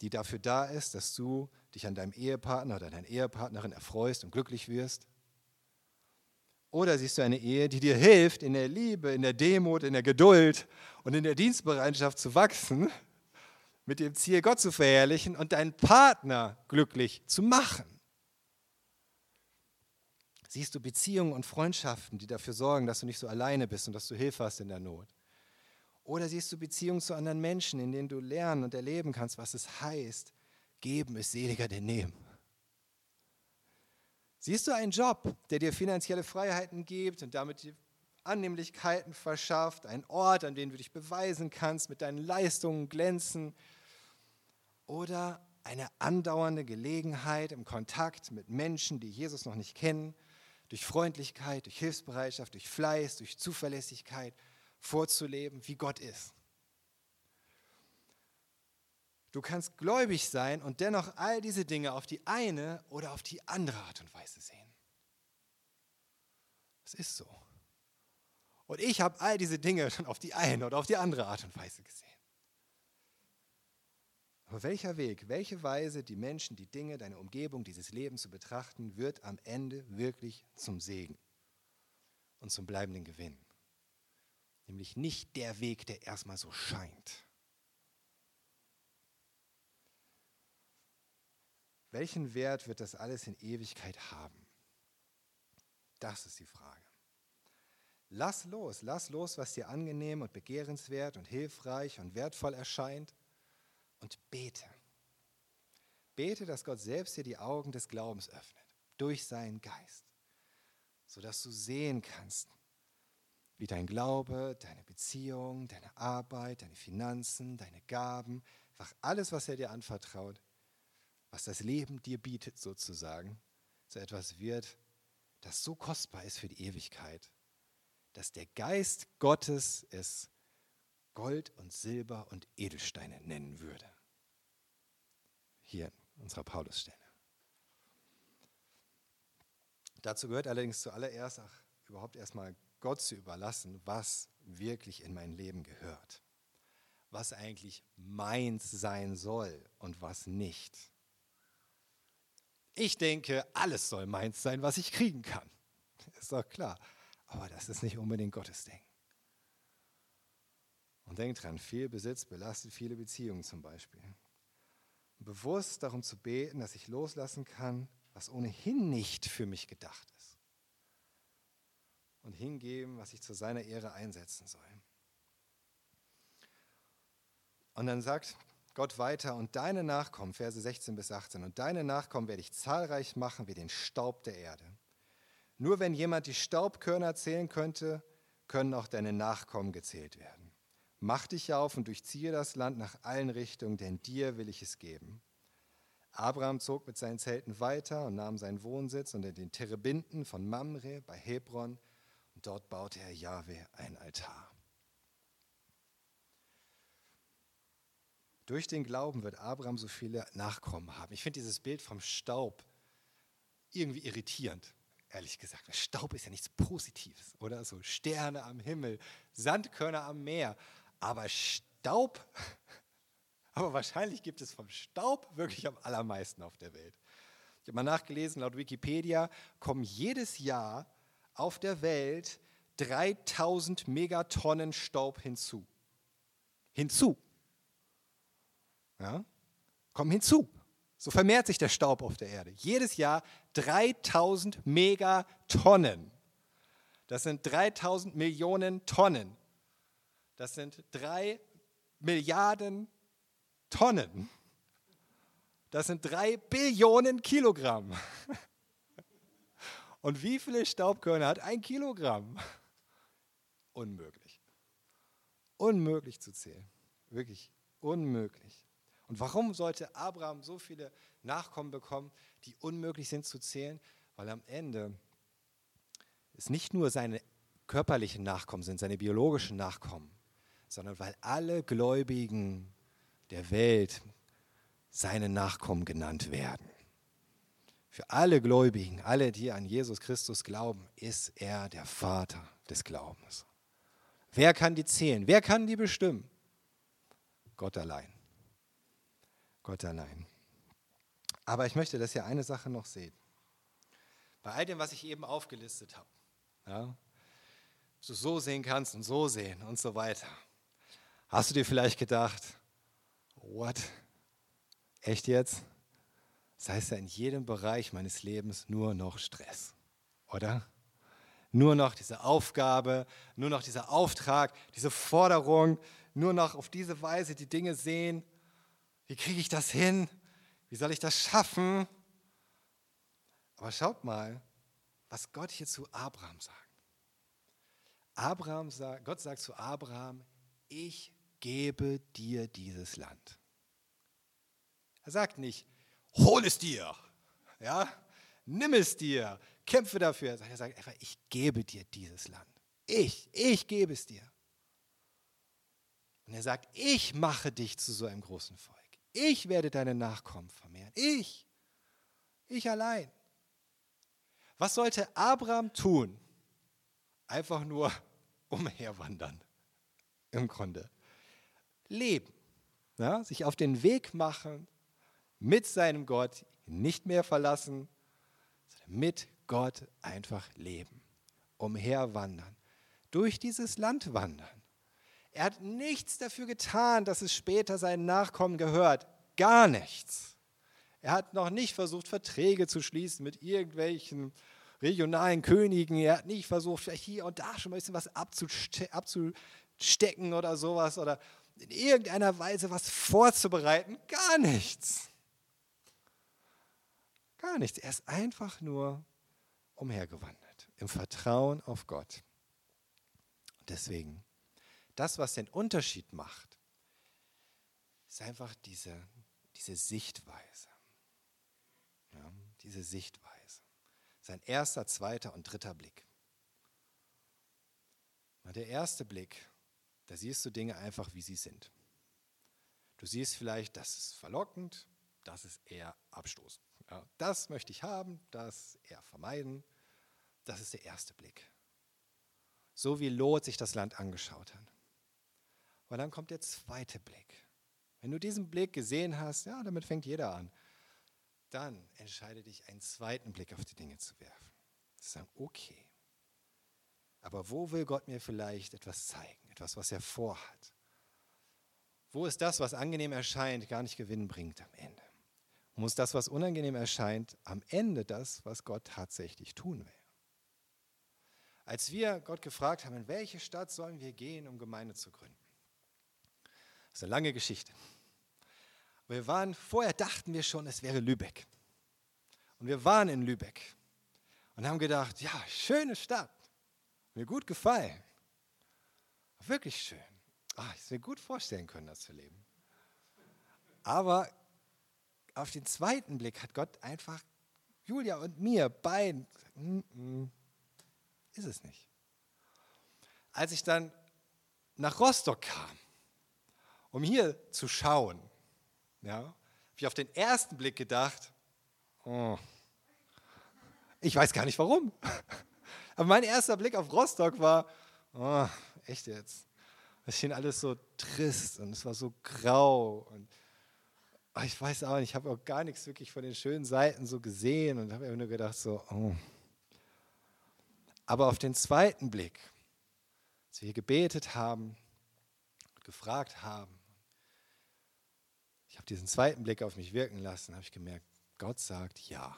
die dafür da ist, dass du dich an deinem Ehepartner oder deiner Ehepartnerin erfreust und glücklich wirst? Oder siehst du eine Ehe, die dir hilft, in der Liebe, in der Demut, in der Geduld und in der Dienstbereitschaft zu wachsen, mit dem Ziel, Gott zu verherrlichen und deinen Partner glücklich zu machen? Siehst du Beziehungen und Freundschaften, die dafür sorgen, dass du nicht so alleine bist und dass du Hilfe hast in der Not? Oder siehst du Beziehungen zu anderen Menschen, in denen du lernen und erleben kannst, was es heißt, geben ist seliger denn nehmen. Siehst du einen Job, der dir finanzielle Freiheiten gibt und damit dir Annehmlichkeiten verschafft, einen Ort, an dem du dich beweisen kannst, mit deinen Leistungen glänzen? Oder eine andauernde Gelegenheit im Kontakt mit Menschen, die Jesus noch nicht kennen, durch Freundlichkeit, durch Hilfsbereitschaft, durch Fleiß, durch Zuverlässigkeit vorzuleben, wie Gott ist. Du kannst gläubig sein und dennoch all diese Dinge auf die eine oder auf die andere Art und Weise sehen. Das ist so. Und ich habe all diese Dinge schon auf die eine oder auf die andere Art und Weise gesehen. Aber welcher Weg, welche Weise die Menschen, die Dinge, deine Umgebung, dieses Leben zu betrachten, wird am Ende wirklich zum Segen und zum bleibenden Gewinn? Nämlich nicht der Weg, der erstmal so scheint. Welchen Wert wird das alles in Ewigkeit haben? Das ist die Frage. Lass los, lass los, was dir angenehm und begehrenswert und hilfreich und wertvoll erscheint und bete. Bete, dass Gott selbst dir die Augen des Glaubens öffnet, durch seinen Geist, sodass du sehen kannst, wie dein Glaube, deine Beziehung, deine Arbeit, deine Finanzen, deine Gaben, einfach alles, was er dir anvertraut, was das Leben dir bietet sozusagen, so etwas wird, das so kostbar ist für die Ewigkeit, dass der Geist Gottes es Gold und Silber und Edelsteine nennen würde. Hier in unserer Paulusstelle. Dazu gehört allerdings zuallererst auch überhaupt erstmal Gott zu überlassen, was wirklich in mein Leben gehört. Was eigentlich meins sein soll und was nicht. Ich denke, alles soll meins sein, was ich kriegen kann. Ist doch klar. Aber das ist nicht unbedingt Gottes Ding. Und denkt dran, viel Besitz belastet viele Beziehungen zum Beispiel. Bewusst darum zu beten, dass ich loslassen kann, was ohnehin nicht für mich gedacht ist. Und hingeben, was ich zu seiner Ehre einsetzen soll. Und dann sagt Gott weiter, und deine Nachkommen, Verse 16 bis 18, und deine Nachkommen werde ich zahlreich machen wie den Staub der Erde. Nur wenn jemand die Staubkörner zählen könnte, können auch deine Nachkommen gezählt werden. Mach dich auf und durchziehe das Land nach allen Richtungen, denn dir will ich es geben. Abraham zog mit seinen Zelten weiter und nahm seinen Wohnsitz unter den Terebinden von Mamre bei Hebron und dort baute er Jahwe ein Altar. Durch den Glauben wird Abraham so viele Nachkommen haben. Ich finde dieses Bild vom Staub irgendwie irritierend, ehrlich gesagt. Staub ist ja nichts Positives, oder? So Sterne am Himmel, Sandkörner am Meer. Aber Staub, aber wahrscheinlich gibt es vom Staub wirklich am allermeisten auf der Welt. Ich habe mal nachgelesen, laut Wikipedia kommen jedes Jahr auf der Welt 3000 Megatonnen Staub hinzu. Hinzu. Ja? Kommen hinzu. So vermehrt sich der Staub auf der Erde. Jedes Jahr 3000 Megatonnen. Das sind 3000 Millionen Tonnen. Das sind drei Milliarden Tonnen. Das sind drei Billionen Kilogramm. Und wie viele Staubkörner hat ein Kilogramm? Unmöglich. Unmöglich zu zählen. Wirklich unmöglich. Und warum sollte Abraham so viele Nachkommen bekommen, die unmöglich sind zu zählen? Weil am Ende es nicht nur seine körperlichen Nachkommen sind, seine biologischen Nachkommen, sondern weil alle Gläubigen der Welt seine Nachkommen genannt werden. Für alle Gläubigen, alle, die an Jesus Christus glauben, ist er der Vater des Glaubens. Wer kann die zählen? Wer kann die bestimmen? Gott allein. Gott allein. Aber ich möchte, dass ihr eine Sache noch seht. Bei all dem, was ich eben aufgelistet habe, ja, du so sehen kannst und so sehen und so weiter. Hast du dir vielleicht gedacht, what? Echt jetzt? Das heißt ja in jedem Bereich meines Lebens nur noch Stress, oder? Nur noch diese Aufgabe, nur noch dieser Auftrag, diese Forderung, nur noch auf diese Weise die Dinge sehen. Wie kriege ich das hin? Wie soll ich das schaffen? Aber schaut mal, was Gott hier zu Abraham sagt. Abraham sagt, Gott sagt zu Abraham, ich gebe dir dieses Land. Er sagt nicht, hol es dir, ja, nimm es dir, kämpfe dafür. Er sagt einfach, ich gebe dir dieses Land. Ich, ich gebe es dir. Und er sagt, ich mache dich zu so einem großen Volk. Ich werde deine Nachkommen vermehren. Ich. Ich allein. Was sollte Abraham tun? Einfach nur umherwandern. Im Grunde. Leben. Ja, sich auf den Weg machen mit seinem Gott, nicht mehr verlassen, sondern mit Gott einfach leben. Umherwandern. Durch dieses Land wandern. Er hat nichts dafür getan, dass es später seinen Nachkommen gehört. Gar nichts. Er hat noch nicht versucht, Verträge zu schließen mit irgendwelchen regionalen Königen. Er hat nicht versucht, vielleicht hier und da schon ein bisschen was abzustecken oder sowas oder in irgendeiner Weise was vorzubereiten. Gar nichts. Gar nichts. Er ist einfach nur umhergewandert im Vertrauen auf Gott. deswegen das, was den Unterschied macht, ist einfach diese, diese Sichtweise. Ja, diese Sichtweise. Sein erster, zweiter und dritter Blick. Der erste Blick, da siehst du Dinge einfach, wie sie sind. Du siehst vielleicht, das ist verlockend, das ist eher abstoßend. Ja, das möchte ich haben, das eher vermeiden. Das ist der erste Blick. So wie Lot sich das Land angeschaut hat. Und dann kommt der zweite Blick. Wenn du diesen Blick gesehen hast, ja, damit fängt jeder an, dann entscheide dich, einen zweiten Blick auf die Dinge zu werfen. Zu sagen, okay, aber wo will Gott mir vielleicht etwas zeigen, etwas, was er vorhat? Wo ist das, was angenehm erscheint, gar nicht Gewinn bringt am Ende? Ist das, was unangenehm erscheint, am Ende das, was Gott tatsächlich tun will? Als wir Gott gefragt haben, in welche Stadt sollen wir gehen, um Gemeinde zu gründen, das ist eine lange Geschichte. Wir waren, vorher dachten wir schon, es wäre Lübeck. Und wir waren in Lübeck und haben gedacht, ja, schöne Stadt. Mir gut gefallen. Wirklich schön. Ach, ich mir gut vorstellen können, das zu leben. Aber auf den zweiten Blick hat Gott einfach Julia und mir beiden mm -mm, ist es nicht. Als ich dann nach Rostock kam, um hier zu schauen, ja, habe ich auf den ersten Blick gedacht, oh, ich weiß gar nicht warum. Aber mein erster Blick auf Rostock war, oh, echt jetzt. Das schien alles so trist und es war so grau. Und oh, ich weiß auch nicht, ich habe auch gar nichts wirklich von den schönen Seiten so gesehen und habe nur gedacht, so, oh. Aber auf den zweiten Blick, als wir gebetet haben gefragt haben, habe diesen zweiten Blick auf mich wirken lassen, habe ich gemerkt, Gott sagt ja.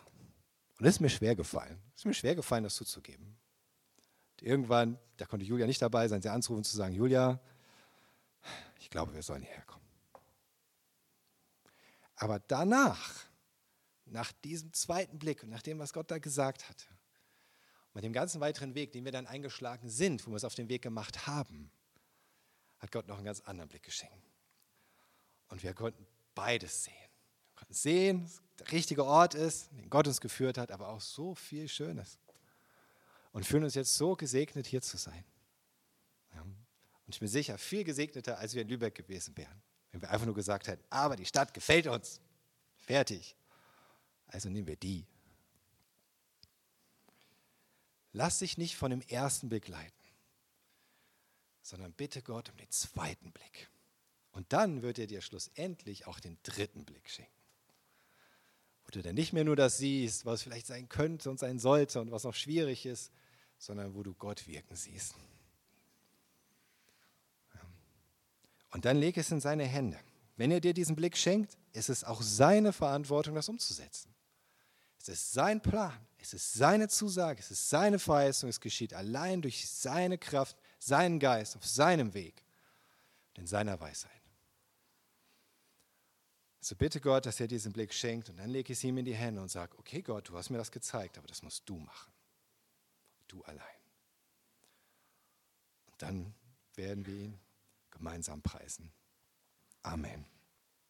Und es ist mir schwer gefallen. Es ist mir schwer gefallen, das zuzugeben. Und irgendwann, da konnte Julia nicht dabei sein, sie anzurufen und zu sagen, Julia, ich glaube, wir sollen hierher kommen. Aber danach, nach diesem zweiten Blick und nach dem, was Gott da gesagt hatte, und mit dem ganzen weiteren Weg, den wir dann eingeschlagen sind, wo wir es auf den Weg gemacht haben, hat Gott noch einen ganz anderen Blick geschenkt. Und wir konnten beides sehen. Wir konnten sehen, dass der richtige Ort ist, den Gott uns geführt hat, aber auch so viel Schönes. Und fühlen uns jetzt so gesegnet, hier zu sein. Und ich bin sicher, viel gesegneter, als wir in Lübeck gewesen wären. Wenn wir einfach nur gesagt hätten, aber die Stadt gefällt uns. Fertig. Also nehmen wir die. Lass dich nicht von dem ersten Blick leiten, sondern bitte Gott um den zweiten Blick. Und dann wird er dir schlussendlich auch den dritten Blick schenken. Wo du dann nicht mehr nur das siehst, was vielleicht sein könnte und sein sollte und was noch schwierig ist, sondern wo du Gott wirken siehst. Und dann leg es in seine Hände. Wenn er dir diesen Blick schenkt, ist es auch seine Verantwortung, das umzusetzen. Es ist sein Plan, es ist seine Zusage, es ist seine Verheißung, es geschieht allein durch seine Kraft, seinen Geist, auf seinem Weg und in seiner Weisheit. So bitte Gott, dass er diesen Blick schenkt und dann lege ich es ihm in die Hände und sage, okay Gott, du hast mir das gezeigt, aber das musst du machen. Du allein. Und dann werden wir ihn gemeinsam preisen. Amen.